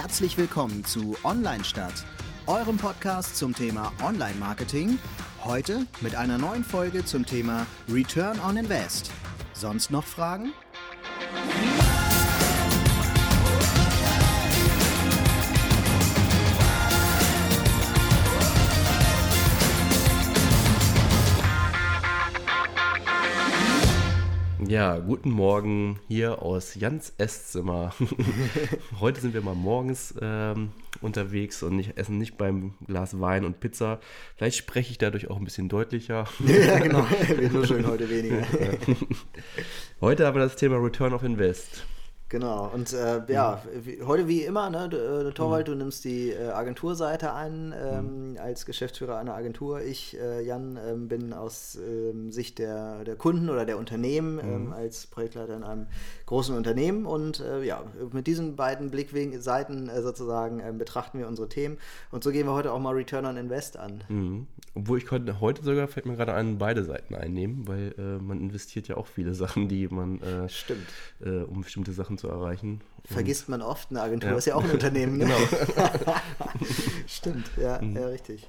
Herzlich willkommen zu Online Stadt, eurem Podcast zum Thema Online Marketing. Heute mit einer neuen Folge zum Thema Return on Invest. Sonst noch Fragen? Ja, guten Morgen hier aus Jans Esszimmer. Heute sind wir mal morgens ähm, unterwegs und nicht, essen nicht beim Glas Wein und Pizza. Vielleicht spreche ich dadurch auch ein bisschen deutlicher. ja, genau. Wir nur schön heute weniger. Heute haben wir das Thema Return of Invest. Genau, und äh, ja, wie, heute wie immer, ne, du, äh, Torwald, mhm. du nimmst die äh, Agenturseite an ähm, mhm. als Geschäftsführer einer Agentur. Ich, äh, Jan, ähm, bin aus ähm, Sicht der, der Kunden oder der Unternehmen ähm, mhm. als Projektleiter in einem großen Unternehmen. Und äh, ja, mit diesen beiden Blickseiten äh, sozusagen ähm, betrachten wir unsere Themen. Und so gehen wir heute auch mal Return on Invest an. Mhm. Obwohl ich konnte, heute sogar, fällt mir gerade an, beide Seiten einnehmen, weil man investiert ja auch viele Sachen, die man, Stimmt. um bestimmte Sachen zu erreichen. Vergisst man oft, eine Agentur ja. ist ja auch ein Unternehmen. Ne? genau. Stimmt, ja, mhm. ja richtig.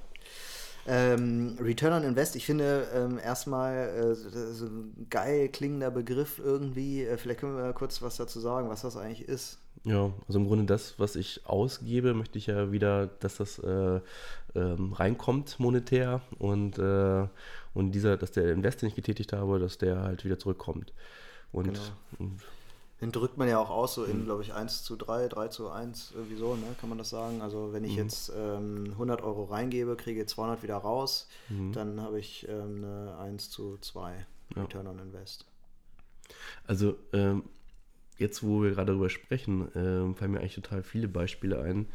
Ähm, Return on Invest, ich finde ähm, erstmal äh, so ein geil klingender Begriff irgendwie. Äh, vielleicht können wir kurz was dazu sagen, was das eigentlich ist. Ja, also im Grunde das, was ich ausgebe, möchte ich ja wieder, dass das äh, ähm, reinkommt monetär und, äh, und dieser, dass der Invest, den ich getätigt habe, dass der halt wieder zurückkommt. Und, genau. und den drückt man ja auch aus, so in, mhm. glaube ich, 1 zu 3, 3 zu 1, irgendwie so, ne? kann man das sagen. Also wenn ich mhm. jetzt ähm, 100 Euro reingebe, kriege 200 wieder raus, mhm. dann habe ich ähm, eine 1 zu 2 ja. Return on Invest. Also ähm, jetzt, wo wir gerade darüber sprechen, ähm, fallen mir eigentlich total viele Beispiele ein,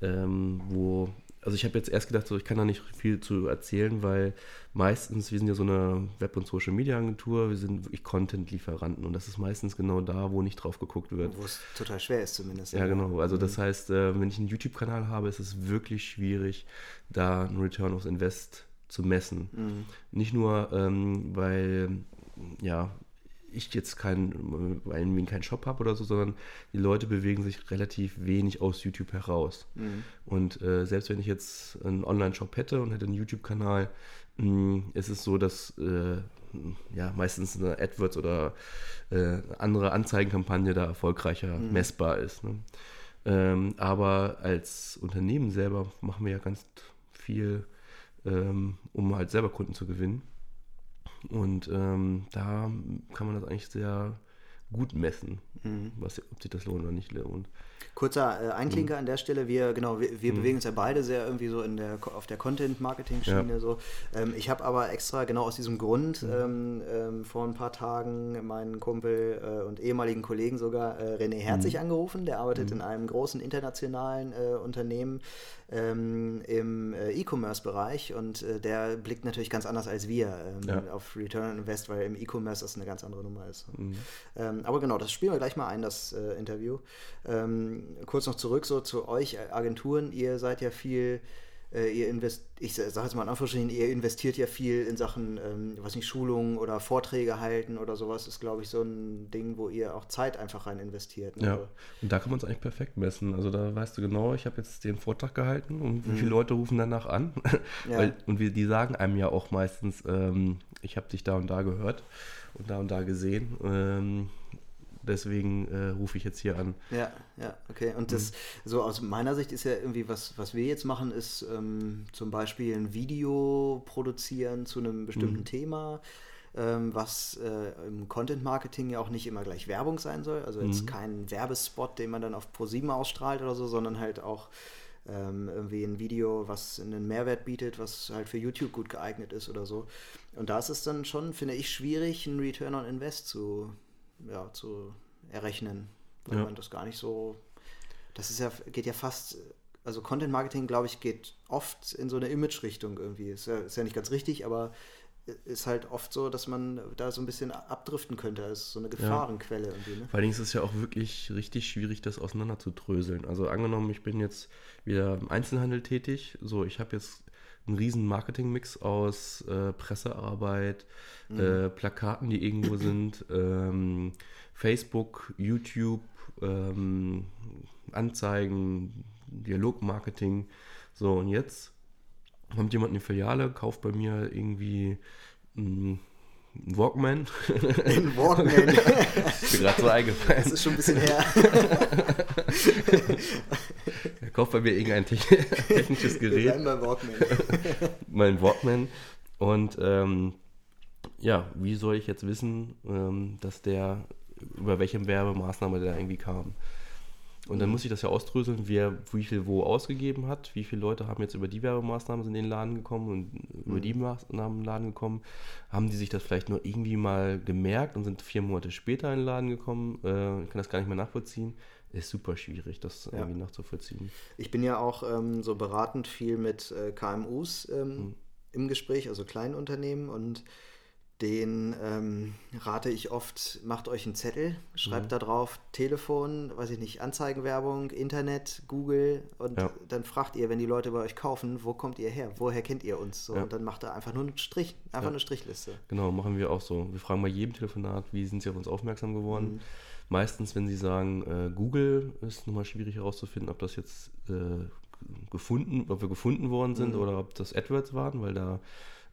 ähm, wo also ich habe jetzt erst gedacht, so, ich kann da nicht viel zu erzählen, weil meistens, wir sind ja so eine Web- und Social-Media-Agentur, wir sind wirklich Content-Lieferanten und das ist meistens genau da, wo nicht drauf geguckt wird. Wo es total schwer ist zumindest. Ja, genau. Also mhm. das heißt, äh, wenn ich einen YouTube-Kanal habe, ist es wirklich schwierig, da einen Return of Invest zu messen. Mhm. Nicht nur, ähm, weil ja, ich jetzt keinen, weil keinen Shop habe oder so, sondern die Leute bewegen sich relativ wenig aus YouTube heraus. Mhm. Und äh, selbst wenn ich jetzt einen Online-Shop hätte und hätte einen YouTube-Kanal, mm, ist es so, dass äh, ja meistens eine AdWords oder äh, andere Anzeigenkampagne da erfolgreicher mhm. messbar ist. Ne? Ähm, aber als Unternehmen selber machen wir ja ganz viel, ähm, um halt selber Kunden zu gewinnen. Und ähm, da kann man das eigentlich sehr gut messen, mhm. was, ob sich das lohnt oder nicht lohnt. Kurzer äh, Einklinker mhm. an der Stelle. Wir, genau, wir, wir mhm. bewegen uns ja beide sehr irgendwie so in der, auf der Content-Marketing-Schiene. Ja. So. Ähm, ich habe aber extra genau aus diesem Grund mhm. ähm, ähm, vor ein paar Tagen meinen Kumpel äh, und ehemaligen Kollegen sogar äh, René Herzig mhm. angerufen. Der arbeitet mhm. in einem großen internationalen äh, Unternehmen ähm, im äh, E-Commerce-Bereich und äh, der blickt natürlich ganz anders als wir ähm, ja. auf Return on Invest, weil im E-Commerce das eine ganz andere Nummer ist. Ähm, aber genau, das spielen wir gleich mal ein, das Interview. Ähm, kurz noch zurück so zu euch Agenturen. Ihr seid ja viel, äh, ihr invest, ich sage jetzt mal in Anführungsstrichen, ihr investiert ja viel in Sachen, ähm, was nicht Schulungen oder Vorträge halten oder sowas. Ist glaube ich so ein Ding, wo ihr auch Zeit einfach rein investiert. Ne? Ja. Und da kann man es eigentlich perfekt messen. Also da weißt du genau, ich habe jetzt den Vortrag gehalten und wie mhm. viele Leute rufen danach an. Ja. Weil, und wir, die sagen einem ja auch meistens, ähm, ich habe dich da und da gehört und da und da gesehen. Deswegen äh, rufe ich jetzt hier an. Ja, ja, okay. Und das, mhm. so aus meiner Sicht ist ja irgendwie, was, was wir jetzt machen, ist ähm, zum Beispiel ein Video produzieren zu einem bestimmten mhm. Thema, ähm, was äh, im Content Marketing ja auch nicht immer gleich Werbung sein soll. Also jetzt mhm. kein Werbespot, den man dann auf Pro7 ausstrahlt oder so, sondern halt auch ähm, irgendwie ein Video, was einen Mehrwert bietet, was halt für YouTube gut geeignet ist oder so. Und da ist es dann schon, finde ich, schwierig, einen Return on Invest zu, ja, zu errechnen, weil ja. man das gar nicht so. Das ist ja, geht ja fast, also Content Marketing, glaube ich, geht oft in so eine Image-Richtung irgendwie. Ist ja, ist ja nicht ganz richtig, aber ist halt oft so, dass man da so ein bisschen abdriften könnte. Das ist so eine Gefahrenquelle ja. irgendwie. Ne? Vor allem ist es ja auch wirklich richtig schwierig, das auseinander zu dröseln. Also angenommen, ich bin jetzt wieder im Einzelhandel tätig, so ich habe jetzt ein riesen Marketingmix aus äh, Pressearbeit, mhm. äh, Plakaten, die irgendwo sind, ähm, Facebook, YouTube, ähm, Anzeigen, Dialogmarketing. So, und jetzt kommt jemand in die Filiale, kauft bei mir irgendwie ein Walkman. Ein Walkman. ist mir gerade so eingefallen. Das ist schon ein bisschen her. er kauft bei mir irgendein technisches Gerät. Mein Walkman. mein Walkman. Und ähm, ja, wie soll ich jetzt wissen, ähm, dass der, über welche Werbemaßnahme der irgendwie kam? Und dann mhm. muss ich das ja ausdröseln, wer wie viel wo ausgegeben hat, wie viele Leute haben jetzt über die Werbemaßnahmen in den Laden gekommen und über die mhm. Maßnahmen in den Laden gekommen. Haben die sich das vielleicht nur irgendwie mal gemerkt und sind vier Monate später in den Laden gekommen? Äh, ich kann das gar nicht mehr nachvollziehen. Ist super schwierig, das ja. irgendwie nachzuvollziehen. Ich bin ja auch ähm, so beratend viel mit äh, KMUs ähm, mhm. im Gespräch, also kleinen Unternehmen und den ähm, rate ich oft, macht euch einen Zettel, schreibt mhm. da drauf Telefon, weiß ich nicht, Anzeigenwerbung, Internet, Google und ja. dann fragt ihr, wenn die Leute bei euch kaufen, wo kommt ihr her? Woher kennt ihr uns? So, ja. Und dann macht er einfach nur einen Strich, einfach ja. eine Strichliste. Genau, machen wir auch so. Wir fragen bei jedem Telefonat, wie sind sie auf uns aufmerksam geworden? Mhm. Meistens, wenn sie sagen, äh, Google ist nochmal schwierig herauszufinden, ob das jetzt äh, gefunden, ob wir gefunden worden sind mhm. oder ob das AdWords waren, weil da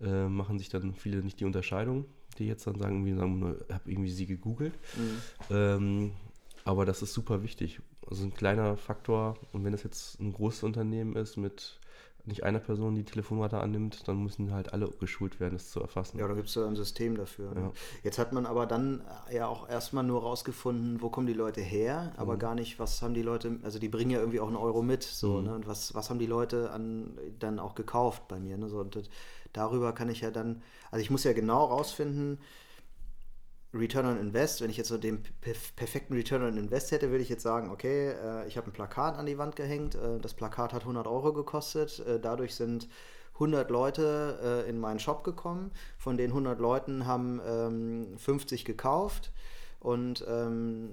äh, machen sich dann viele nicht die Unterscheidung, die jetzt dann sagen, irgendwie sagen, ich habe irgendwie sie gegoogelt. Mhm. Ähm, aber das ist super wichtig. Also ein kleiner Faktor, und wenn es jetzt ein großes Unternehmen ist mit nicht einer Person die Telefonrate annimmt, dann müssen halt alle geschult werden, das zu erfassen. Ja, da gibt es ja ein System dafür. Ne? Ja. Jetzt hat man aber dann ja auch erstmal nur rausgefunden, wo kommen die Leute her, aber mhm. gar nicht, was haben die Leute, also die bringen ja irgendwie auch einen Euro mit, so, mhm. ne? Und was, was haben die Leute an, dann auch gekauft bei mir, ne? So, und das, darüber kann ich ja dann, also ich muss ja genau rausfinden, Return on Invest, wenn ich jetzt so den perfekten Return on Invest hätte, würde ich jetzt sagen, okay, äh, ich habe ein Plakat an die Wand gehängt, äh, das Plakat hat 100 Euro gekostet, äh, dadurch sind 100 Leute in meinen Shop gekommen, von den 100 Leuten haben 50 ähm, gekauft und ähm,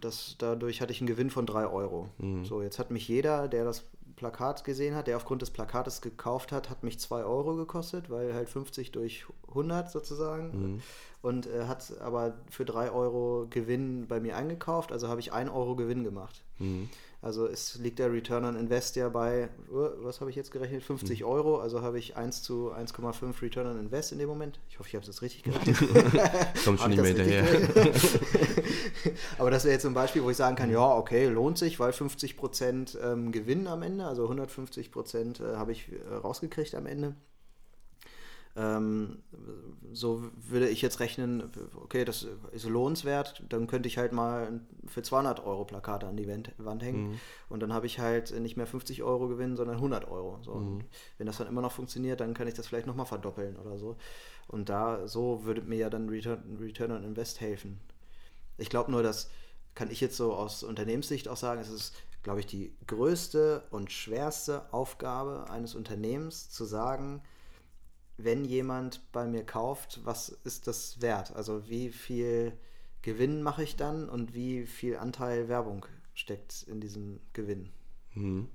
das, dadurch hatte ich einen Gewinn von 3 Euro. Mhm. So, jetzt hat mich jeder, der das Plakat gesehen hat, der aufgrund des Plakates gekauft hat, hat mich 2 Euro gekostet, weil halt 50 durch 100 sozusagen. Mhm. Und äh, hat aber für 3 Euro Gewinn bei mir eingekauft, also habe ich 1 Euro Gewinn gemacht. Mhm. Also es liegt der Return on Invest ja bei, uh, was habe ich jetzt gerechnet? 50 mhm. Euro, also habe ich 1 zu 1,5 Return on Invest in dem Moment. Ich hoffe, ich habe es jetzt richtig gerechnet. Kommt schon nicht mehr hinterher. Aber das wäre jetzt zum Beispiel, wo ich sagen kann, ja, okay, lohnt sich, weil 50% ähm, Gewinn am Ende, also 150% äh, habe ich äh, rausgekriegt am Ende. Ähm, so würde ich jetzt rechnen, okay, das ist lohnenswert, dann könnte ich halt mal für 200 Euro Plakate an die Wand, hängen mhm. und dann habe ich halt nicht mehr 50 Euro gewinnen, sondern 100 Euro. So. Mhm. Wenn das dann immer noch funktioniert, dann kann ich das vielleicht nochmal verdoppeln oder so. Und da, so würde mir ja dann Return, Return on Invest helfen. Ich glaube nur, das kann ich jetzt so aus Unternehmenssicht auch sagen, es ist, glaube ich, die größte und schwerste Aufgabe eines Unternehmens zu sagen, wenn jemand bei mir kauft, was ist das wert? Also wie viel Gewinn mache ich dann und wie viel Anteil Werbung steckt in diesem Gewinn? Mhm.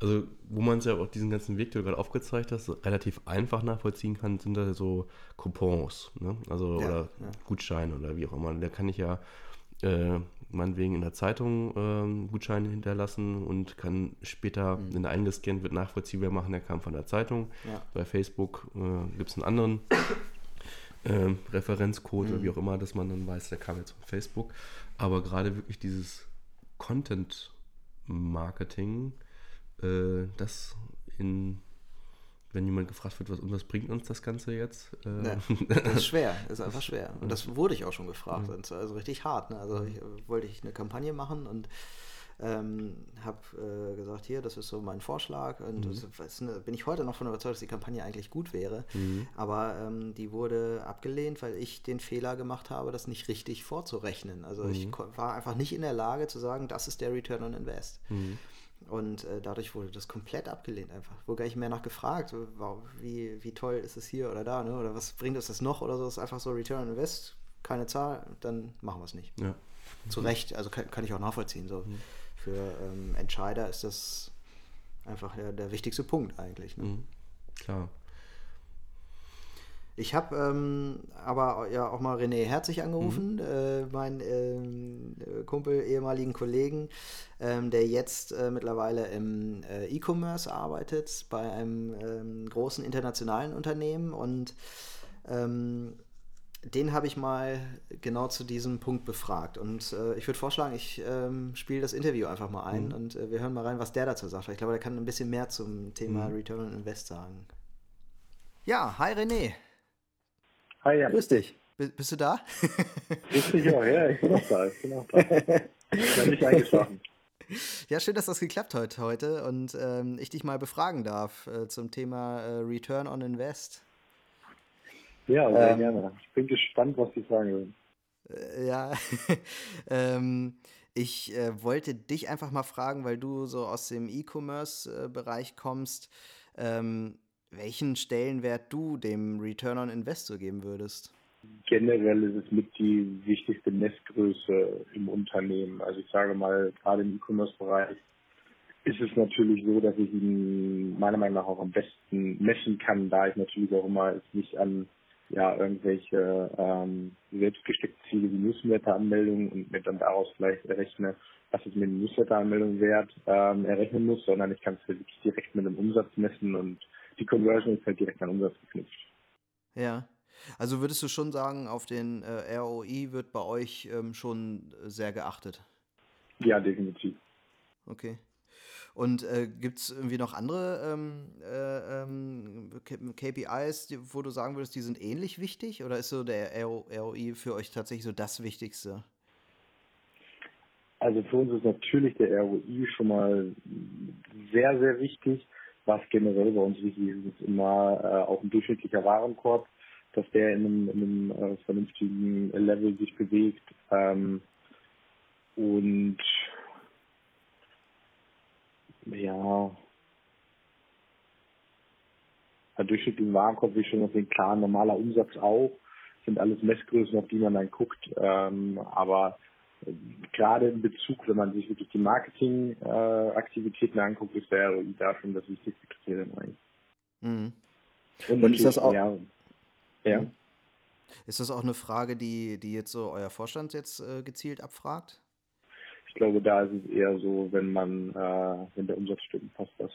Also, wo man es ja auch diesen ganzen Weg, den du gerade aufgezeigt hast, relativ einfach nachvollziehen kann, sind da so Coupons, ne? Also ja, oder ja. Gutscheine oder wie auch immer. Da kann ich ja äh, meinetwegen in der Zeitung ähm, Gutscheine hinterlassen und kann später, mhm. wenn er eingescannt wird, nachvollziehbar machen, der kam von der Zeitung. Ja. Bei Facebook äh, gibt es einen anderen äh, Referenzcode mhm. oder wie auch immer, dass man dann weiß, der kam jetzt von Facebook. Aber gerade wirklich dieses Content-Marketing, äh, das in wenn jemand gefragt wird, was, was bringt uns das Ganze jetzt? Äh, ja, das ist schwer, das ist einfach schwer. Und das wurde ich auch schon gefragt. Mhm. Also richtig hart. Ne? Also ich, wollte ich eine Kampagne machen und ähm, habe äh, gesagt, hier, das ist so mein Vorschlag. Und mhm. das, ne, bin ich heute noch von überzeugt, dass die Kampagne eigentlich gut wäre. Mhm. Aber ähm, die wurde abgelehnt, weil ich den Fehler gemacht habe, das nicht richtig vorzurechnen. Also ich mhm. war einfach nicht in der Lage zu sagen, das ist der Return on Invest. Mhm. Und äh, dadurch wurde das komplett abgelehnt einfach. Wurde gar nicht mehr nachgefragt, wie, wie toll ist es hier oder da, ne? oder was bringt uns das noch oder so. Es ist einfach so Return on Invest, keine Zahl, dann machen wir es nicht. Ja. Zu Recht, also kann, kann, ich auch nachvollziehen. So. Mhm. Für ähm, Entscheider ist das einfach ja, der wichtigste Punkt eigentlich. Ne? Mhm. klar. Ich habe ähm, aber ja auch mal René Herzig angerufen, mhm. äh, meinen ähm, Kumpel, ehemaligen Kollegen, ähm, der jetzt äh, mittlerweile im äh, E-Commerce arbeitet bei einem ähm, großen internationalen Unternehmen und ähm, den habe ich mal genau zu diesem Punkt befragt. Und äh, ich würde vorschlagen, ich ähm, spiele das Interview einfach mal ein mhm. und äh, wir hören mal rein, was der dazu sagt. Ich glaube, der kann ein bisschen mehr zum Thema mhm. Return on Invest sagen. Ja, hi René. Hi, ja. Grüß dich. B bist du da? Grüß dich auch, ja, ich bin auch da. Ich bin auch da. Ich bin nicht eingeschlafen. Ja, schön, dass das geklappt hat heute und ähm, ich dich mal befragen darf äh, zum Thema äh, Return on Invest. Ja, sehr ähm, gerne. Ich bin gespannt, was Sie sagen würden. Äh, ja, ähm, ich äh, wollte dich einfach mal fragen, weil du so aus dem E-Commerce-Bereich kommst. Ähm, welchen Stellenwert du dem Return on Investor geben würdest? Generell ist es mit die wichtigste Messgröße im Unternehmen. Also ich sage mal, gerade im E-Commerce-Bereich ist es natürlich so, dass ich ihn meiner Meinung nach auch am besten messen kann, da ich natürlich auch immer es nicht an ja, irgendwelche ähm, selbstgesteckte Ziele wie Newsletter-Anmeldungen und mir dann daraus vielleicht errechne, was ist mir eine Newsletter-Anmeldung wert, ähm, errechnen muss, sondern ich kann es wirklich direkt mit dem Umsatz messen und die Conversion ist halt direkt an Umsatz geknüpft. Ja. Also würdest du schon sagen, auf den äh, ROI wird bei euch ähm, schon sehr geachtet? Ja, definitiv. Okay. Und äh, gibt es irgendwie noch andere ähm, äh, ähm, KPIs, die, wo du sagen würdest, die sind ähnlich wichtig? Oder ist so der ROI für euch tatsächlich so das Wichtigste? Also für uns ist natürlich der ROI schon mal sehr, sehr wichtig. Was generell bei uns wichtig ist, ist immer äh, auch ein durchschnittlicher Warenkorb, dass der in einem, in einem äh, vernünftigen Level sich bewegt. Ähm, und ja, ein durchschnittlichen Warenkorb, wie schon auf den klaren normaler Umsatz auch, sind alles Messgrößen, auf die man dann guckt. Ähm, aber gerade in Bezug, wenn man sich wirklich die Marketingaktivitäten äh, anguckt, ist der ROI da schon das wichtigste Kriterium eigentlich. Mhm. Und, Und ist das auch. Ja, ja. Mhm. Ist das auch eine Frage, die, die jetzt so euer Vorstand jetzt äh, gezielt abfragt? Ich glaube, da ist es eher so, wenn man, äh, wenn der Umsatz stimmt, passt das.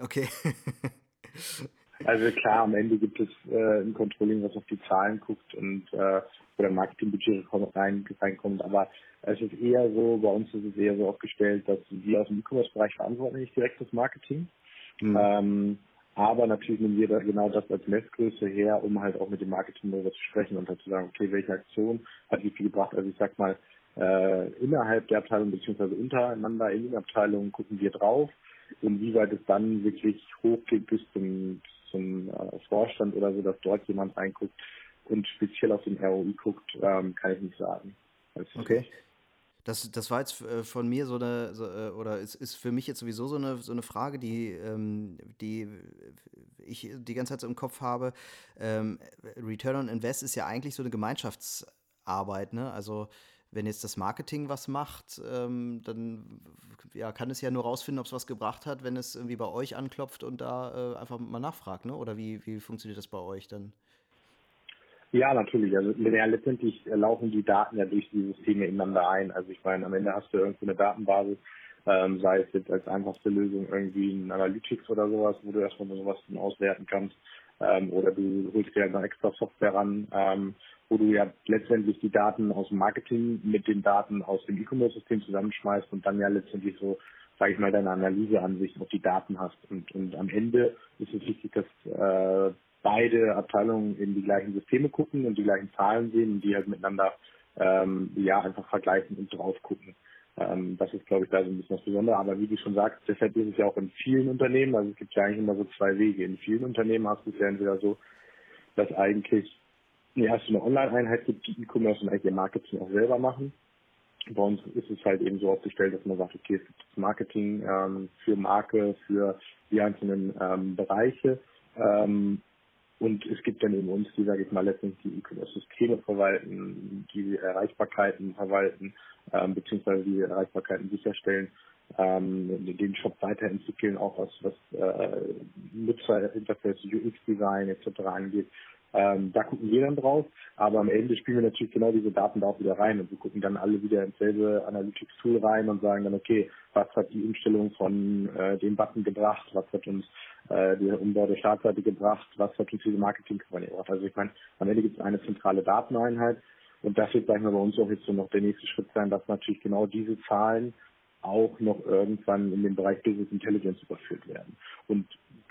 Okay. Also klar, am Ende gibt es äh, ein Controlling, was auf die Zahlen guckt und äh, wo der Marketingbudget rein, reinkommt. Aber es ist eher so, bei uns ist es eher so aufgestellt, dass wir aus dem E-Commerce-Bereich verantworten nicht direkt das Marketing. Mhm. Ähm, aber natürlich nehmen wir da genau das als Messgröße her, um halt auch mit dem Marketing darüber zu sprechen und halt zu sagen, okay, welche Aktion hat wie viel gebracht. Also ich sag mal, äh, innerhalb der Abteilung beziehungsweise untereinander in den Abteilungen gucken wir drauf, inwieweit es dann wirklich hochgeht bis zum zum äh, Vorstand oder so, dass dort jemand reinguckt und speziell auf den ROI guckt, ähm, kann ich nicht sagen. okay. Das, das war jetzt äh, von mir so eine, so, äh, oder ist, ist für mich jetzt sowieso so eine, so eine Frage, die, ähm, die ich die ganze Zeit so im Kopf habe. Ähm, Return on Invest ist ja eigentlich so eine Gemeinschaftsarbeit, ne? Also wenn jetzt das Marketing was macht, ähm, dann ja, kann es ja nur rausfinden, ob es was gebracht hat, wenn es irgendwie bei euch anklopft und da äh, einfach mal nachfragt, ne? Oder wie, wie funktioniert das bei euch dann? Ja, natürlich. Also ja, letztendlich laufen die Daten ja durch die Systeme ineinander ein. Also ich meine, am Ende hast du irgendwo eine Datenbasis, ähm, sei es jetzt als einfachste Lösung irgendwie ein Analytics oder sowas, wo du erstmal sowas auswerten kannst. Ähm, oder du holst dir eine extra Software ran, ähm, wo du ja letztendlich die Daten aus dem Marketing mit den Daten aus dem E-Commerce-System zusammenschmeißt und dann ja letztendlich so, sage ich mal, deine Analyseansicht auf die Daten hast. Und, und am Ende ist es wichtig, dass äh, beide Abteilungen in die gleichen Systeme gucken und die gleichen Zahlen sehen und die halt miteinander ähm, ja einfach vergleichen und drauf gucken. Ähm, das ist, glaube ich, da so ein bisschen das Besondere. Aber wie du schon sagst, deshalb ist es ja auch in vielen Unternehmen, also es gibt ja eigentlich immer so zwei Wege. In vielen Unternehmen hast du es ja entweder so, dass eigentlich ja, es eine Online-Einheit gibt, die E-Commerce und eigentlich ihr Marketing auch selber machen. Bei uns ist es halt eben so aufgestellt, dass man sagt, okay, es gibt Marketing ähm, für Marke, für die einzelnen ähm, Bereiche. Ähm, und es gibt dann eben uns, die, sage ich mal, letztendlich die E-Commerce-Systeme verwalten, die Erreichbarkeiten verwalten ähm, beziehungsweise die Erreichbarkeiten sicherstellen, ähm, den Shop weiterentwickeln, auch was, was äh, Nutzerinterface, UX-Design etc. angeht. Ähm, da gucken wir dann drauf, aber am Ende spielen wir natürlich genau diese Daten da auch wieder rein und wir gucken dann alle wieder ins selbe Analytics-Tool rein und sagen dann, okay, was hat die Umstellung von äh, dem Button gebracht, was hat uns äh, der Umbau der Startseite gebracht, was uns diese Marketingkampagne gebracht. Also ich meine, am Ende gibt es eine zentrale Dateneinheit und das wird, sagen wir, bei uns auch jetzt so noch der nächste Schritt sein, dass natürlich genau diese Zahlen auch noch irgendwann in den Bereich Business Intelligence überführt werden. Und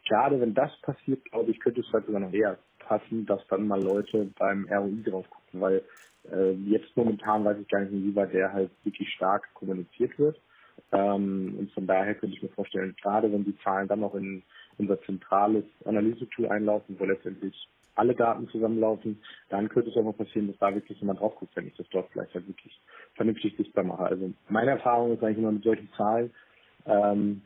gerade wenn das passiert, glaube ich, könnte es halt sogar noch eher passen, dass dann mal Leute beim ROI drauf gucken, weil äh, jetzt momentan weiß ich gar nicht, inwieweit der halt wirklich stark kommuniziert wird. Ähm, und von daher könnte ich mir vorstellen, gerade wenn die Zahlen dann noch in unser zentrales Analysetool einlaufen, wo letztendlich alle Daten zusammenlaufen, dann könnte es auch mal passieren, dass da wirklich jemand drauf guckt, wenn ich das dort vielleicht halt wirklich vernünftig sichtbar mache. Also meine Erfahrung ist eigentlich immer mit solchen Zahlen, ähm,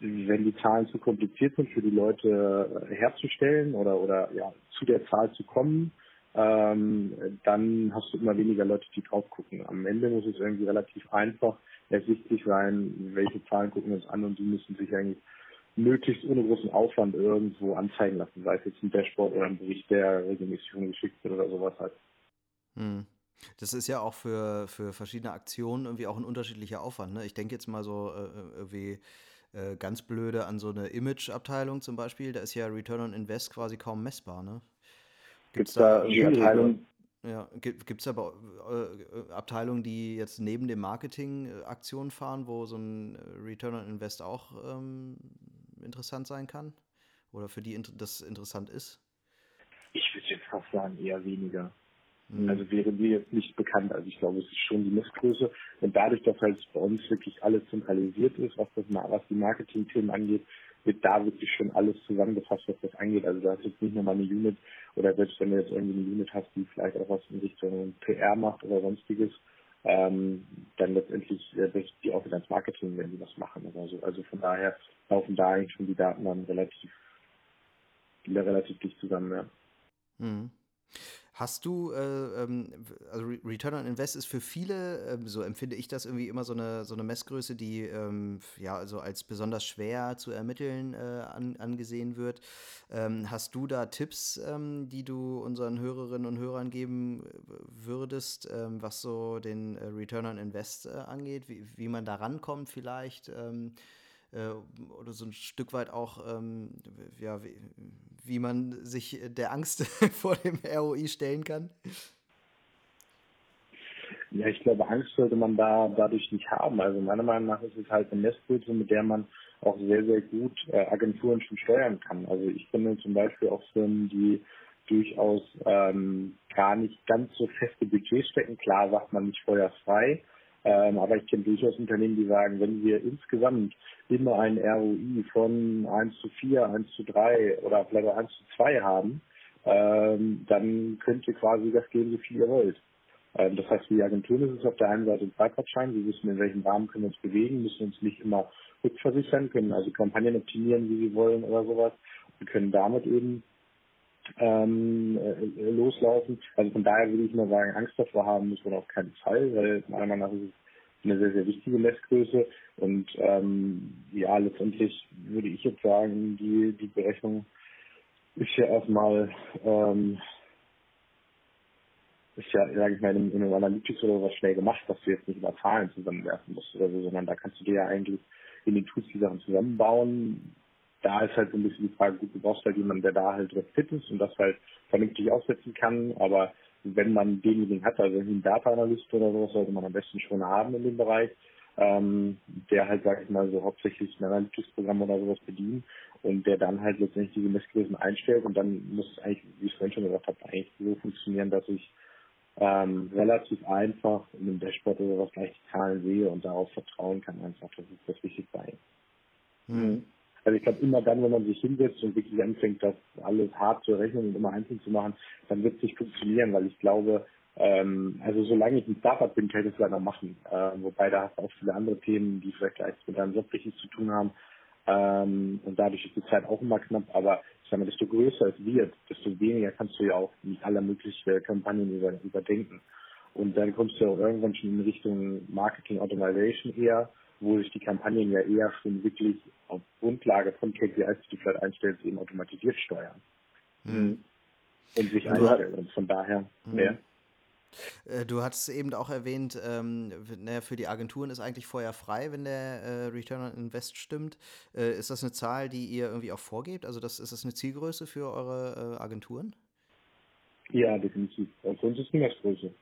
wenn die Zahlen zu kompliziert sind für die Leute äh, herzustellen oder, oder ja, zu der Zahl zu kommen, ähm, dann hast du immer weniger Leute, die drauf gucken. Am Ende muss es irgendwie relativ einfach ersichtlich sein, welche Zahlen gucken wir uns an und die müssen sich eigentlich möglichst ohne großen Aufwand irgendwo anzeigen lassen, sei es jetzt ein Dashboard oder ein Bericht, der regelmäßig umgeschickt wird oder sowas halt. Hm. Das ist ja auch für, für verschiedene Aktionen irgendwie auch ein unterschiedlicher Aufwand. Ne? Ich denke jetzt mal so äh, äh irgendwie äh, ganz blöde an so eine Image-Abteilung zum Beispiel. Da ist ja Return on Invest quasi kaum messbar. Ne? Gibt es da die Abteilung? Ja, gibt es aber äh, Abteilungen, die jetzt neben dem Marketing äh, Aktionen fahren, wo so ein Return on Invest auch ähm, interessant sein kann? Oder für die das interessant ist? Ich würde jetzt fast sagen, eher weniger. Mhm. Also wäre mir jetzt nicht bekannt. Also ich glaube, es ist schon die Messgröße. Und dadurch, dass halt bei uns wirklich alles zentralisiert ist, was, das, was die Marketing-Themen angeht, wird da wirklich schon alles zusammengefasst, was das angeht. Also da ist jetzt nicht nochmal eine Unit oder selbst wenn du jetzt irgendwie eine Unit hast, die vielleicht auch was in Richtung PR macht oder sonstiges, ähm, dann letztendlich äh, die auch wieder ins Marketing, wenn die was machen oder so. Also von daher laufen da eigentlich schon die Daten dann relativ, relativ dicht zusammen, ja. Mhm. Hast du, äh, ähm, also Return on Invest ist für viele, äh, so empfinde ich das irgendwie immer so eine, so eine Messgröße, die ähm, ja also als besonders schwer zu ermitteln äh, an, angesehen wird. Ähm, hast du da Tipps, ähm, die du unseren Hörerinnen und Hörern geben äh, würdest, ähm, was so den äh, Return on Invest äh, angeht, wie, wie man da rankommt vielleicht? Äh, oder so ein Stück weit auch, ähm, ja, wie, wie, man sich der Angst vor dem ROI stellen kann? Ja, ich glaube, Angst sollte man da dadurch nicht haben. Also meiner Meinung nach ist es halt eine Messgröße, mit der man auch sehr, sehr gut äh, Agenturen schon steuern kann. Also ich finde zum Beispiel auch Firmen, die durchaus ähm, gar nicht ganz so feste Budgets stecken. Klar sagt man nicht feuerfrei, ähm, aber ich kenne durchaus Unternehmen, die sagen, wenn wir insgesamt immer ein ROI von 1 zu 4, 1 zu 3 oder vielleicht auch 1 zu 2 haben, ähm, dann könnt ihr quasi das geben, so viel ihr wollt. Ähm, das heißt, für die Agenturen ist es auf der einen Seite ein Freifahrtschein. Sie wissen, in welchem Rahmen können wir uns bewegen, müssen uns nicht immer rückversichern, können also Kampagnen optimieren, wie sie wollen oder sowas. Wir können damit eben ähm, äh, loslaufen. Also von daher würde ich mal sagen, Angst davor haben muss man auf keinen Fall, weil meiner Meinung nach ist es eine sehr, sehr wichtige Messgröße. Und ähm, ja, letztendlich würde ich jetzt sagen, die, die Berechnung ist ja erstmal ähm, ist ja, sage ich mal, in, in einem Analytics oder was schnell gemacht, dass du jetzt nicht immer Zahlen zusammenwerfen musst oder so, sondern da kannst du dir ja eigentlich in den Tools die Sachen zusammenbauen, da ist halt so ein bisschen die Frage, gut, du brauchst halt jemanden, der da halt recht fit ist und das halt vernünftig aufsetzen kann, aber wenn man denjenigen hat, also einen Data Analyst oder sowas, sollte man am besten schon haben in dem Bereich, ähm, der halt, sag ich mal, so hauptsächlich ein Analytics-Programm oder sowas bedient und der dann halt letztendlich diese Messgrößen einstellt und dann muss es eigentlich, wie ich vorhin schon gesagt habe, eigentlich so funktionieren, dass ich ähm, relativ einfach in einem Dashboard oder was gleich die Zahlen sehe und darauf vertrauen kann einfach. Das ist das Wichtigste. Mhm. Also ich glaube, immer dann, wenn man sich hinsetzt und wirklich anfängt, das alles hart zu rechnen und immer einzeln zu machen, dann wird es nicht funktionieren, weil ich glaube, ähm, also solange ich ein Startup bin, kann ich das leider machen. Äh, wobei da hast du auch viele andere Themen, die vielleicht gleich mit deinem Job richtig zu tun haben. Ähm, und dadurch ist die Zeit auch immer knapp, aber ich sage mal, desto größer es wird, desto weniger kannst du ja auch nicht alle möglichen Kampagnen über, überdenken. Und dann kommst du auch irgendwann schon in Richtung Marketing Automation eher, wo sich die Kampagnen ja eher schon wirklich auf Grundlage von KPIs, die du vielleicht einstellst, eben automatisiert steuern. Mhm. Und sich einstellen. Und von daher, mhm. ja. Äh, du hattest eben auch erwähnt, ähm, naja, für die Agenturen ist eigentlich vorher frei, wenn der äh, Return on Invest stimmt. Äh, ist das eine Zahl, die ihr irgendwie auch vorgebt? Also das, ist das eine Zielgröße für eure äh, Agenturen? Ja, definitiv. Und für uns ist die Messgröße.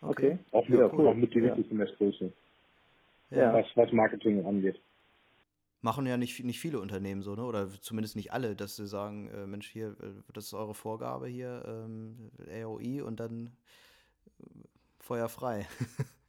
Okay. Auch, mit, ja, cool. auch mit die ja. Messgröße. Ja. Was, was Marketing angeht. Machen ja nicht, nicht viele Unternehmen so, ne? Oder zumindest nicht alle, dass sie sagen, äh, Mensch, hier, äh, das ist eure Vorgabe hier, ähm, AOI und dann äh, Feuer frei.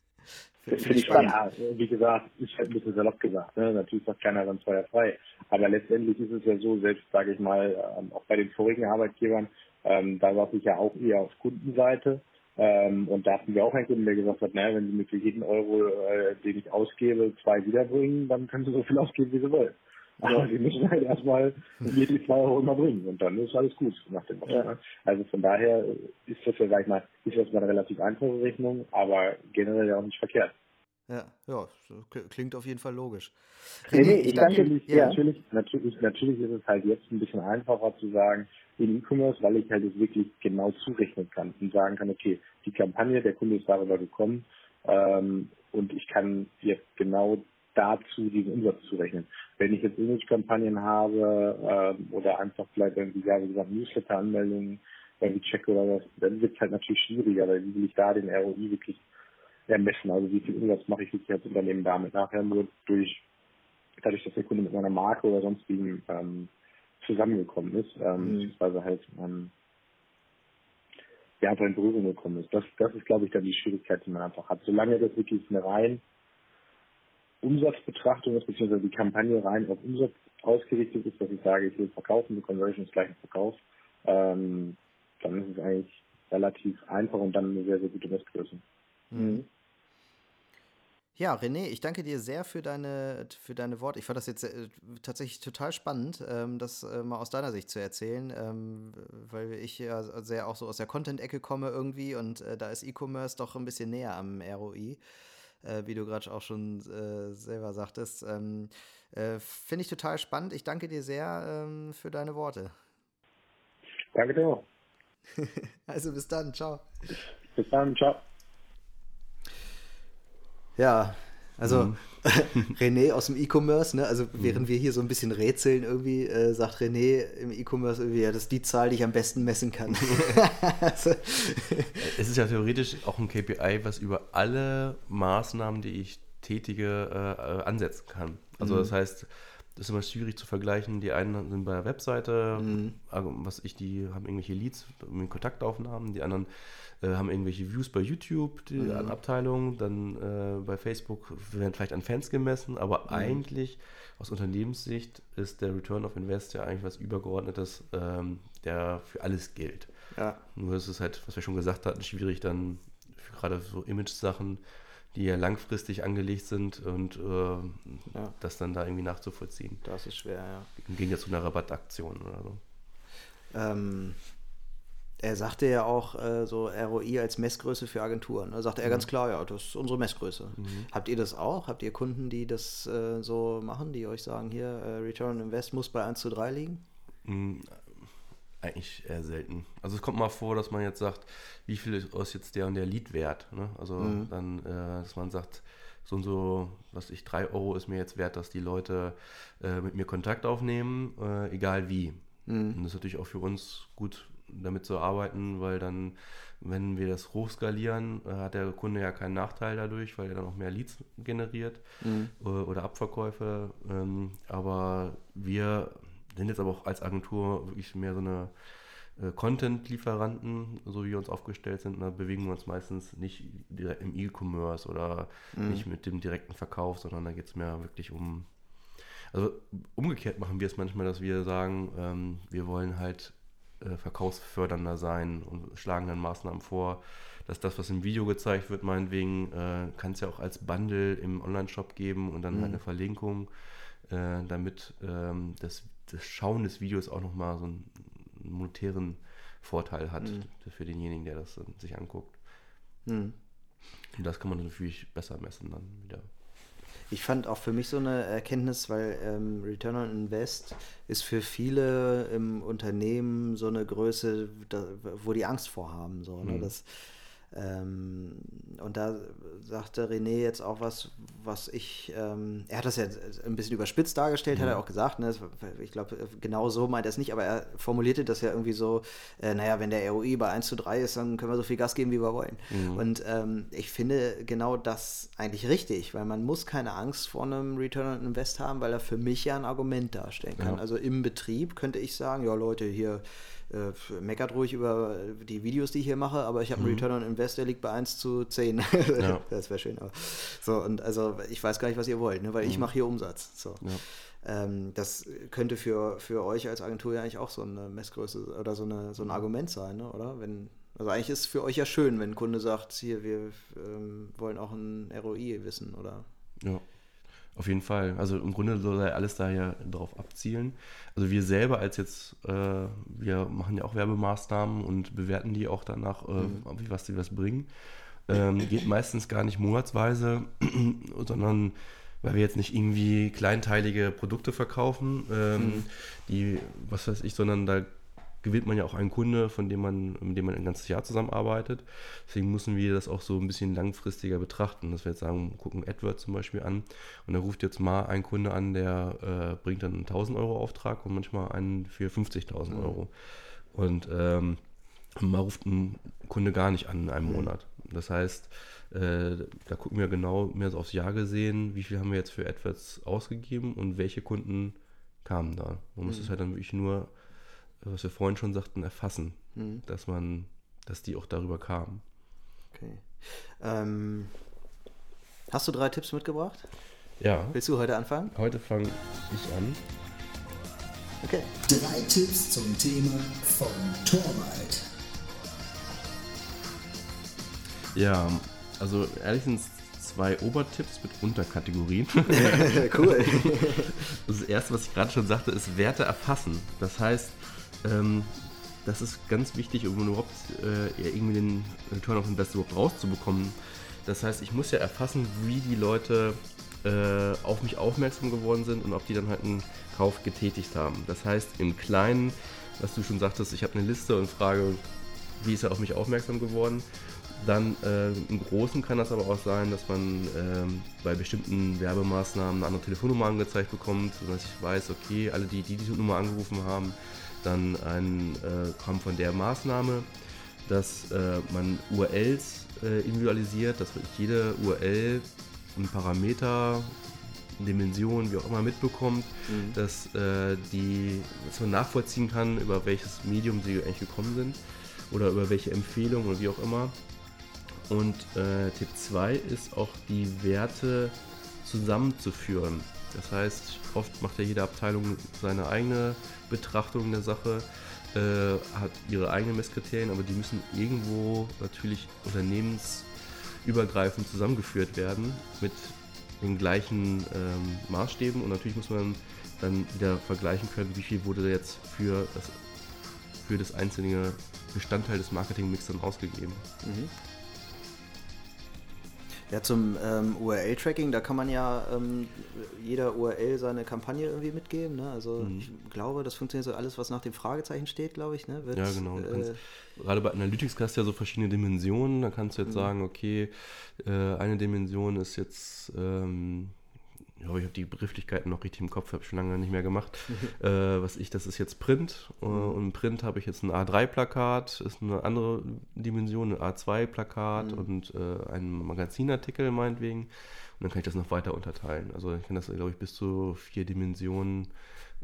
Finde ich spannend. Ja, wie gesagt, ist halt ein bisschen salopp gesagt. Ne? Natürlich sagt keiner dann Feuer frei. Aber letztendlich ist es ja so, selbst sage ich mal, ähm, auch bei den vorigen Arbeitgebern, ähm, da war ich ja auch eher auf Kundenseite. Ähm, und da hatten wir auch einen Kunden, der gesagt hat, naja, wenn Sie mir für jeden Euro, äh, den ich ausgebe, zwei wiederbringen, dann können Sie so viel ausgeben, wie Sie wollen. Aber Sie müssen halt erstmal mir die zwei Euro immer bringen und dann ist alles gut nach dem Motto. Ja. Also von daher ist das ja, sag ich mal, ist das mal eine relativ einfache Rechnung, aber generell ja auch nicht verkehrt. Ja, ja, klingt auf jeden Fall logisch. Nee, nee, ich, danke, natürlich, ja. natürlich, natürlich, natürlich ist es halt jetzt ein bisschen einfacher zu sagen, in E-Commerce, weil ich halt es wirklich genau zurechnen kann und sagen kann, okay, die Kampagne, der Kunde ist darüber gekommen ähm, und ich kann jetzt genau dazu diesen Umsatz zurechnen. Wenn ich jetzt Image-Kampagnen habe ähm, oder einfach vielleicht irgendwie, ja, wie gesagt, Newsletter-Anmeldungen irgendwie checke oder was, dann wird es halt natürlich schwieriger, weil wie will ich da den ROI wirklich ermessen? Also wie viel Umsatz mache ich wirklich als Unternehmen damit? Nachher nur durch, dadurch, dass der Kunde mit meiner Marke oder sonstigen ähm, zusammengekommen ist, ähm, mhm. beziehungsweise halt ähm, ja, einfach in Berührung gekommen ist. Das, das ist, glaube ich, dann die Schwierigkeit, die man einfach hat. Solange das wirklich eine rein Umsatzbetrachtung ist, beziehungsweise die Kampagne rein auf Umsatz ausgerichtet ist, dass ich sage, ich will verkaufen, die Conversion ist gleich ein Verkauf, ähm, dann ist es eigentlich relativ einfach und dann eine sehr, sehr gute Messgröße. Mhm. Ja, René, ich danke dir sehr für deine, für deine Worte. Ich fand das jetzt äh, tatsächlich total spannend, ähm, das äh, mal aus deiner Sicht zu erzählen, ähm, weil ich ja sehr auch so aus der Content-Ecke komme irgendwie und äh, da ist E-Commerce doch ein bisschen näher am ROI, äh, wie du gerade auch schon äh, selber sagtest. Ähm, äh, Finde ich total spannend. Ich danke dir sehr ähm, für deine Worte. Danke dir auch. also bis dann, ciao. Bis dann, ciao. Ja, also mhm. René aus dem E-Commerce, ne? also während mhm. wir hier so ein bisschen rätseln, irgendwie äh, sagt René im E-Commerce irgendwie, ja, das ist die Zahl, die ich am besten messen kann. also. Es ist ja theoretisch auch ein KPI, was über alle Maßnahmen, die ich tätige, äh, äh, ansetzen kann. Also mhm. das heißt, das ist immer schwierig zu vergleichen. Die einen sind bei der Webseite, mhm. Also was ich, die haben irgendwelche Leads mit Kontaktaufnahmen, die anderen äh, haben irgendwelche Views bei YouTube, die mhm. Abteilung, dann äh, bei Facebook werden vielleicht an Fans gemessen, aber mhm. eigentlich aus Unternehmenssicht ist der Return of Invest ja eigentlich was Übergeordnetes, ähm, der für alles gilt. Ja. Nur ist es halt, was wir schon gesagt hatten, schwierig dann für gerade so Image-Sachen, die ja langfristig angelegt sind und äh, ja. das dann da irgendwie nachzuvollziehen. Das ist schwer, ja. Im Gegensatz zu einer Rabattaktion oder so. Ähm, er sagte ja auch äh, so ROI als Messgröße für Agenturen. Da sagte mhm. er ganz klar, ja, das ist unsere Messgröße. Mhm. Habt ihr das auch? Habt ihr Kunden, die das äh, so machen, die euch sagen, hier, äh, Return on Invest muss bei 1 zu 3 liegen? Eigentlich eher selten. Also es kommt mal vor, dass man jetzt sagt, wie viel ist jetzt der und der Lead wert? Ne? Also mhm. dann, äh, dass man sagt, so und so, was ich, 3 Euro ist mir jetzt wert, dass die Leute äh, mit mir Kontakt aufnehmen, äh, egal wie. Mhm. Und das ist natürlich auch für uns gut damit zu arbeiten, weil dann, wenn wir das hochskalieren, äh, hat der Kunde ja keinen Nachteil dadurch, weil er dann auch mehr Leads generiert mhm. oder Abverkäufe. Ähm, aber wir sind jetzt aber auch als Agentur wirklich mehr so eine äh, Content-Lieferanten, so wie wir uns aufgestellt sind, da bewegen wir uns meistens nicht direkt im E-Commerce oder mhm. nicht mit dem direkten Verkauf, sondern da geht es mehr wirklich um. Also umgekehrt machen wir es manchmal, dass wir sagen, ähm, wir wollen halt äh, verkaufsfördernder sein und schlagen dann Maßnahmen vor, dass das, was im Video gezeigt wird, meinetwegen, äh, kann es ja auch als Bundle im Online-Shop geben und dann halt mhm. halt eine Verlinkung, äh, damit ähm, das, das Schauen des Videos auch nochmal so einen monetären Vorteil hat mhm. für denjenigen, der das sich anguckt. Hm. Und das kann man natürlich besser messen dann wieder. Ich fand auch für mich so eine Erkenntnis, weil ähm, Return on Invest ist für viele im Unternehmen so eine Größe, da, wo die Angst vorhaben. So, ne? Mhm. Das, ähm, und da sagte René jetzt auch was, was ich, ähm, er hat das ja ein bisschen überspitzt dargestellt, mhm. hat er auch gesagt, ne? ich glaube, genau so meint er es nicht, aber er formulierte das ja irgendwie so, äh, naja, wenn der ROI bei 1 zu 3 ist, dann können wir so viel Gas geben, wie wir wollen. Mhm. Und ähm, ich finde genau das eigentlich richtig, weil man muss keine Angst vor einem Return on Invest haben, weil er für mich ja ein Argument darstellen kann. Ja. Also im Betrieb könnte ich sagen, ja Leute, hier äh, meckert ruhig über die Videos, die ich hier mache, aber ich habe einen mhm. Return on Invest, der liegt bei 1 zu 10. Ja. das wäre schön. Aber. So, und also ich weiß gar nicht, was ihr wollt, ne? weil mhm. ich mache hier Umsatz. So. Ja. Ähm, das könnte für, für euch als Agentur ja eigentlich auch so eine Messgröße oder so, eine, so ein Argument sein, ne? oder? Wenn, also eigentlich ist es für euch ja schön, wenn ein Kunde sagt, hier, wir ähm, wollen auch ein ROI wissen, oder? Ja. Auf jeden Fall. Also im Grunde soll alles da ja drauf abzielen. Also wir selber als jetzt, äh, wir machen ja auch Werbemaßnahmen und bewerten die auch danach, äh, mhm. was die was bringen. Ähm, geht meistens gar nicht monatsweise, sondern weil wir jetzt nicht irgendwie kleinteilige Produkte verkaufen, ähm, mhm. die, was weiß ich, sondern da gewinnt man ja auch einen Kunde, von dem man, mit dem man ein ganzes Jahr zusammenarbeitet. Deswegen müssen wir das auch so ein bisschen langfristiger betrachten. Dass wir jetzt sagen, gucken AdWords zum Beispiel an und da ruft jetzt mal ein Kunde an, der äh, bringt dann einen 1000 Euro Auftrag und manchmal einen für 50.000 mhm. Euro. Und ähm, mal ruft ein Kunde gar nicht an in einem mhm. Monat. Das heißt, äh, da gucken wir genau mehr so aufs Jahr gesehen, wie viel haben wir jetzt für AdWords ausgegeben und welche Kunden kamen da. Man muss es mhm. halt dann wirklich nur was wir vorhin schon sagten, erfassen, mhm. dass man, dass die auch darüber kamen. Okay. Ähm, hast du drei Tipps mitgebracht? Ja. Willst du heute anfangen? Heute fange ich an. Okay. Drei Tipps zum Thema von Torwald. Ja, also ehrlich sind es zwei Obertipps mit Unterkategorien. cool. Das erste, was ich gerade schon sagte, ist Werte erfassen. Das heißt, ähm, das ist ganz wichtig, um überhaupt äh, irgendwie den Return of Invest überhaupt rauszubekommen. Das heißt, ich muss ja erfassen, wie die Leute äh, auf mich aufmerksam geworden sind und ob die dann halt einen Kauf getätigt haben. Das heißt, im Kleinen, was du schon sagtest, ich habe eine Liste und frage, wie ist er auf mich aufmerksam geworden. Dann äh, im Großen kann das aber auch sein, dass man ähm, bei bestimmten Werbemaßnahmen eine andere Telefonnummer angezeigt bekommt, sodass ich weiß, okay, alle die, die diese Nummer angerufen haben, dann ein äh, kam von der Maßnahme, dass äh, man URLs äh, individualisiert, dass jede URL einen Parameter, Dimension, wie auch immer mitbekommt, mhm. dass, äh, die, dass man nachvollziehen kann, über welches Medium sie eigentlich gekommen sind oder über welche Empfehlung oder wie auch immer. Und äh, Tipp 2 ist auch die Werte zusammenzuführen. Das heißt, oft macht ja jede Abteilung seine eigene Betrachtung der Sache, äh, hat ihre eigenen Messkriterien, aber die müssen irgendwo natürlich unternehmensübergreifend zusammengeführt werden mit den gleichen ähm, Maßstäben und natürlich muss man dann wieder vergleichen können, wie viel wurde jetzt für das, für das einzelne Bestandteil des Marketingmix dann ausgegeben. Mhm. Ja, zum ähm, URL-Tracking, da kann man ja ähm, jeder URL seine Kampagne irgendwie mitgeben. Ne? Also mhm. ich glaube, das funktioniert so alles, was nach dem Fragezeichen steht, glaube ich. Ne? Wird, ja, genau. Äh, gerade bei Analytics hast du ja so verschiedene Dimensionen. Da kannst du jetzt mhm. sagen, okay, äh, eine Dimension ist jetzt ähm, ja, ich habe die Begrifflichkeiten noch richtig im Kopf, habe schon lange nicht mehr gemacht. äh, was ich, das ist jetzt Print. Äh, mhm. und im Print habe ich jetzt ein A3-Plakat, ist eine andere Dimension, ein A2-Plakat mhm. und äh, ein Magazinartikel meinetwegen. Und dann kann ich das noch weiter unterteilen. Also ich kann das, glaube ich, bis zu vier Dimensionen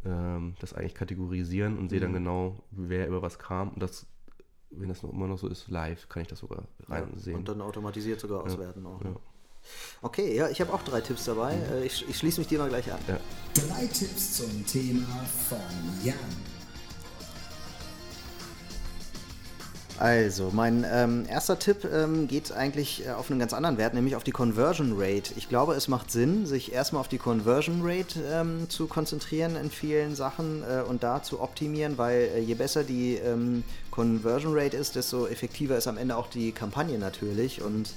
ähm, das eigentlich kategorisieren und sehe dann mhm. genau, wer über was kam. Und das wenn das noch immer noch so ist, live, kann ich das sogar reinsehen. Ja, und dann automatisiert sogar auswerten ja, auch. Ne? Ja. Okay, ja, ich habe auch drei Tipps dabei. Äh, ich, ich schließe mich dir mal gleich an. Ja. Drei Tipps zum Thema von Jan. Also, mein ähm, erster Tipp ähm, geht eigentlich äh, auf einen ganz anderen Wert, nämlich auf die Conversion Rate. Ich glaube, es macht Sinn, sich erstmal auf die Conversion Rate ähm, zu konzentrieren in vielen Sachen äh, und da zu optimieren, weil äh, je besser die ähm, Conversion Rate ist, desto effektiver ist am Ende auch die Kampagne natürlich und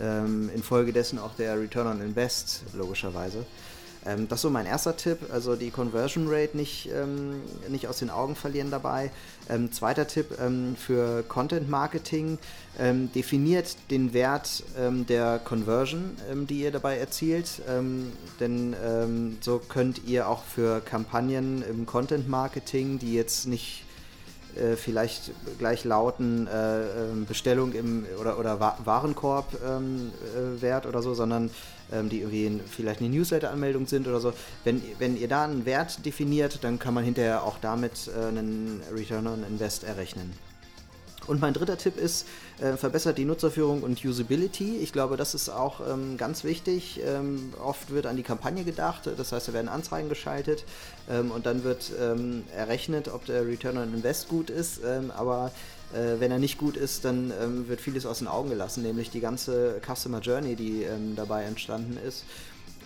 ähm, infolgedessen auch der Return on Invest, logischerweise. Ähm, das ist so mein erster Tipp, also die Conversion Rate nicht, ähm, nicht aus den Augen verlieren dabei. Ähm, zweiter Tipp ähm, für Content Marketing, ähm, definiert den Wert ähm, der Conversion, die ihr dabei erzielt, denn so könnt ihr auch für Kampagnen im Content Marketing, die jetzt nicht äh, vielleicht gleich lauten äh, Bestellung im oder, oder Warenkorb äh, Wert oder so, sondern ähm, die irgendwie in, vielleicht eine Newsletter-Anmeldung sind oder so. Wenn, wenn ihr da einen Wert definiert, dann kann man hinterher auch damit äh, einen Return on Invest errechnen. Und mein dritter Tipp ist, äh, verbessert die Nutzerführung und Usability. Ich glaube, das ist auch ähm, ganz wichtig. Ähm, oft wird an die Kampagne gedacht, das heißt, da werden Anzeigen geschaltet ähm, und dann wird ähm, errechnet, ob der Return on Invest gut ist. Ähm, aber äh, wenn er nicht gut ist, dann ähm, wird vieles aus den Augen gelassen, nämlich die ganze Customer Journey, die dabei entstanden ist.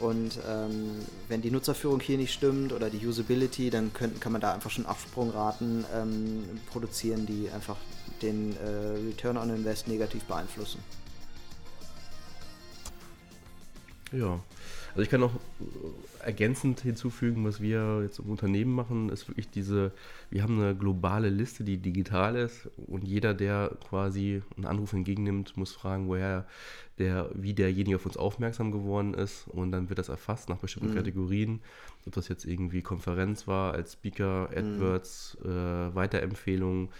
Und ähm, wenn die Nutzerführung hier nicht stimmt oder die Usability, dann können, kann man da einfach schon Absprungraten ähm, produzieren, die einfach den äh, Return on Invest negativ beeinflussen. Ja, also ich kann noch ergänzend hinzufügen, was wir jetzt im Unternehmen machen, ist wirklich diese, wir haben eine globale Liste, die digital ist und jeder, der quasi einen Anruf entgegennimmt, muss fragen, woher der, wie derjenige auf uns aufmerksam geworden ist und dann wird das erfasst nach bestimmten mhm. Kategorien, ob das jetzt irgendwie Konferenz war, als Speaker, mhm. AdWords, mhm. äh, Weiterempfehlungen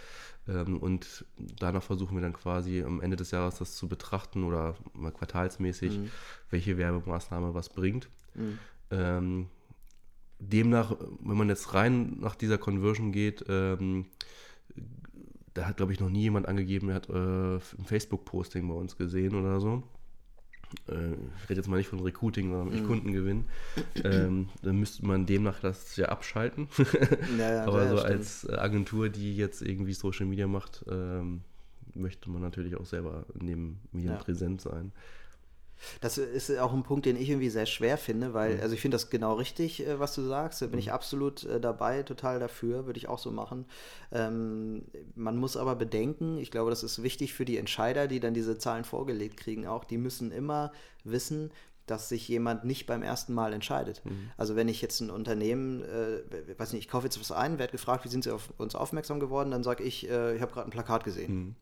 ähm, und danach versuchen wir dann quasi am Ende des Jahres das zu betrachten oder mal quartalsmäßig, mhm. welche Werbemaßnahme was bringt. Mhm. Ähm, demnach, wenn man jetzt rein nach dieser Conversion geht, ähm, da hat, glaube ich, noch nie jemand angegeben, er hat äh, ein Facebook-Posting bei uns gesehen oder so. Äh, ich rede jetzt mal nicht von Recruiting, sondern mm. Kundengewinn. Ähm, dann müsste man demnach das ja abschalten. ja, ja, Aber so stimmt. als Agentur, die jetzt irgendwie Social Media macht, ähm, möchte man natürlich auch selber neben Medien ja. präsent sein. Das ist auch ein Punkt, den ich irgendwie sehr schwer finde, weil, mhm. also ich finde das genau richtig, äh, was du sagst. Da bin mhm. ich absolut äh, dabei, total dafür, würde ich auch so machen. Ähm, man muss aber bedenken, ich glaube, das ist wichtig für die Entscheider, die dann diese Zahlen vorgelegt kriegen, auch, die müssen immer wissen, dass sich jemand nicht beim ersten Mal entscheidet. Mhm. Also wenn ich jetzt ein Unternehmen, äh, weiß nicht, ich kaufe jetzt was ein, werde gefragt, wie sind Sie auf uns aufmerksam geworden, dann sage ich, äh, ich habe gerade ein Plakat gesehen. Mhm.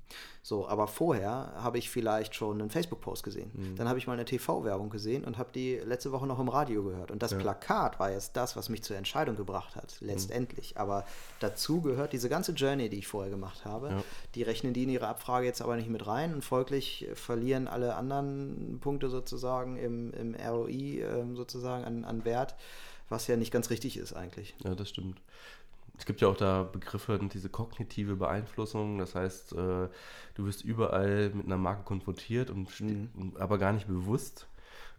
So, aber vorher habe ich vielleicht schon einen Facebook-Post gesehen. Mhm. Dann habe ich mal eine TV-Werbung gesehen und habe die letzte Woche noch im Radio gehört. Und das ja. Plakat war jetzt das, was mich zur Entscheidung gebracht hat, mhm. letztendlich. Aber dazu gehört diese ganze Journey, die ich vorher gemacht habe. Ja. Die rechnen die in ihre Abfrage jetzt aber nicht mit rein und folglich verlieren alle anderen Punkte sozusagen im, im ROI äh, sozusagen an, an Wert, was ja nicht ganz richtig ist eigentlich. Ja, das stimmt. Es gibt ja auch da Begriffe, diese kognitive Beeinflussung. Das heißt, äh, du wirst überall mit einer Marke konfrontiert und mhm. aber gar nicht bewusst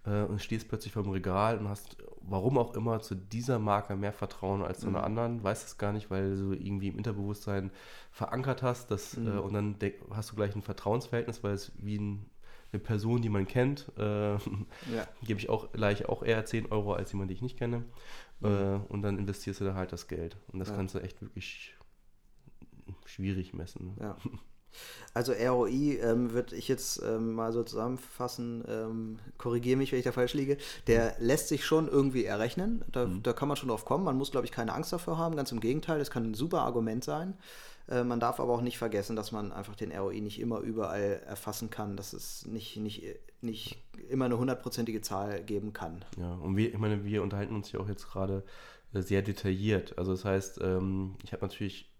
äh, und stehst plötzlich vor dem Regal und hast, warum auch immer, zu dieser Marke mehr Vertrauen als zu einer mhm. anderen. Weißt es gar nicht, weil du irgendwie im Unterbewusstsein verankert hast. Dass, mhm. äh, und dann hast du gleich ein Vertrauensverhältnis, weil es wie ein eine Person, die man kennt, äh, ja. gebe ich auch gleich auch eher 10 Euro als jemand, den ich nicht kenne. Mhm. Äh, und dann investierst du da halt das Geld. Und das ja. kannst du echt wirklich schwierig messen. Ja. Also ROI ähm, würde ich jetzt ähm, mal so zusammenfassen, ähm, korrigiere mich, wenn ich da falsch liege, der mhm. lässt sich schon irgendwie errechnen, da, mhm. da kann man schon drauf kommen, man muss, glaube ich, keine Angst davor haben, ganz im Gegenteil, das kann ein super Argument sein. Äh, man darf aber auch nicht vergessen, dass man einfach den ROI nicht immer überall erfassen kann, dass es nicht, nicht, nicht immer eine hundertprozentige Zahl geben kann. Ja, und wir, ich meine, wir unterhalten uns ja auch jetzt gerade äh, sehr detailliert. Also das heißt, ähm, ich habe natürlich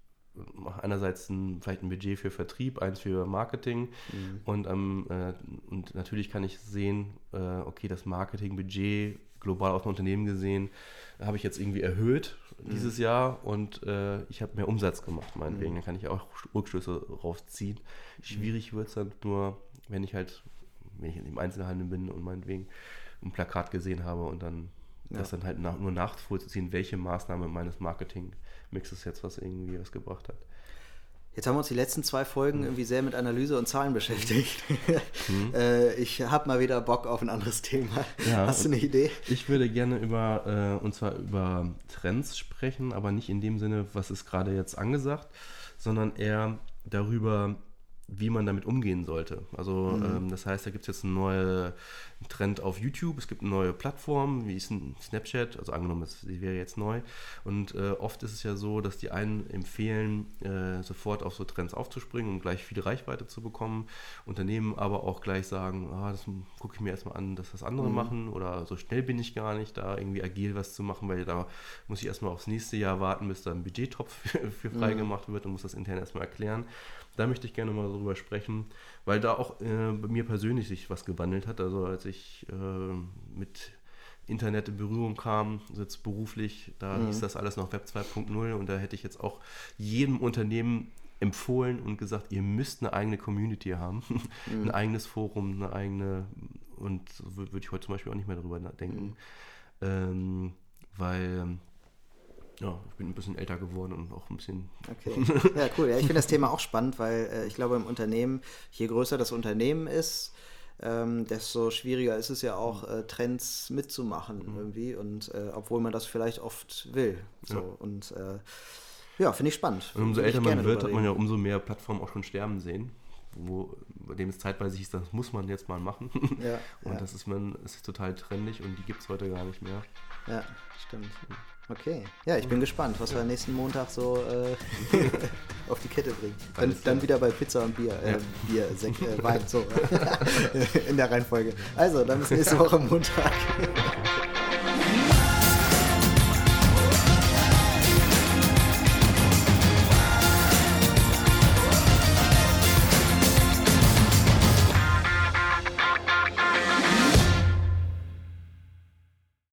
einerseits ein, vielleicht ein Budget für Vertrieb, eins für Marketing mhm. und, ähm, äh, und natürlich kann ich sehen, äh, okay, das Marketingbudget global auf ein Unternehmen gesehen, habe ich jetzt irgendwie erhöht mhm. dieses Jahr und äh, ich habe mehr Umsatz gemacht, meinetwegen. Mhm. Dann kann ich auch Rückschlüsse rausziehen. Mhm. Schwierig wird es dann nur, wenn ich halt, wenn ich im Einzelhandel bin und meinetwegen ein Plakat gesehen habe und dann ja. das dann halt nach, nur nachvollziehen, welche Maßnahme meines Marketingmixes jetzt was irgendwie was gebracht hat. Jetzt haben wir uns die letzten zwei Folgen irgendwie sehr mit Analyse und Zahlen beschäftigt. Mhm. äh, ich habe mal wieder Bock auf ein anderes Thema. Ja, Hast du eine Idee? Ich würde gerne über, äh, und zwar über Trends sprechen, aber nicht in dem Sinne, was ist gerade jetzt angesagt, sondern eher darüber, wie man damit umgehen sollte. Also mhm. ähm, das heißt, da gibt es jetzt einen neuen Trend auf YouTube, es gibt eine neue Plattform, wie ist Snapchat, also angenommen, sie wäre jetzt neu. Und äh, oft ist es ja so, dass die einen empfehlen, äh, sofort auf so Trends aufzuspringen, um gleich viel Reichweite zu bekommen. Unternehmen aber auch gleich sagen, ah, das gucke ich mir erstmal an, dass das andere mhm. machen oder so schnell bin ich gar nicht, da irgendwie agil was zu machen, weil da muss ich erstmal aufs nächste Jahr warten, bis da ein Budgettopf für, für mhm. freigemacht wird und muss das intern erstmal erklären. Da möchte ich gerne mal darüber sprechen, weil da auch äh, bei mir persönlich sich was gewandelt hat. Also als ich äh, mit Internet in Berührung kam, jetzt beruflich, da mhm. hieß das alles noch Web 2.0 und da hätte ich jetzt auch jedem Unternehmen empfohlen und gesagt, ihr müsst eine eigene Community haben, mhm. ein eigenes Forum, eine eigene, und würde ich heute zum Beispiel auch nicht mehr darüber nachdenken, mhm. ähm, weil ja, ich bin ein bisschen älter geworden und auch ein bisschen. Okay. Ja, cool. Ja, ich finde das Thema auch spannend, weil äh, ich glaube, im Unternehmen, je größer das Unternehmen ist, ähm, desto schwieriger ist es ja auch, äh, Trends mitzumachen mhm. irgendwie. Und äh, obwohl man das vielleicht oft will. So. Ja. Und äh, ja, finde ich spannend. Und umso älter man wird, hat man ja umso mehr Plattformen auch schon sterben sehen. Wo, bei dem es zeitweise hieß, das muss man jetzt mal machen. Ja, und ja. das ist man, ist total trendig und die gibt es heute gar nicht mehr. Ja, stimmt. Okay, ja, ich bin gespannt, was wir nächsten Montag so äh, auf die Kette bringen. Dann, dann, wieder bei Pizza und Bier, äh, ja. Bier, Sek äh, Wein, so in der Reihenfolge. Also, dann bis nächste Woche Montag.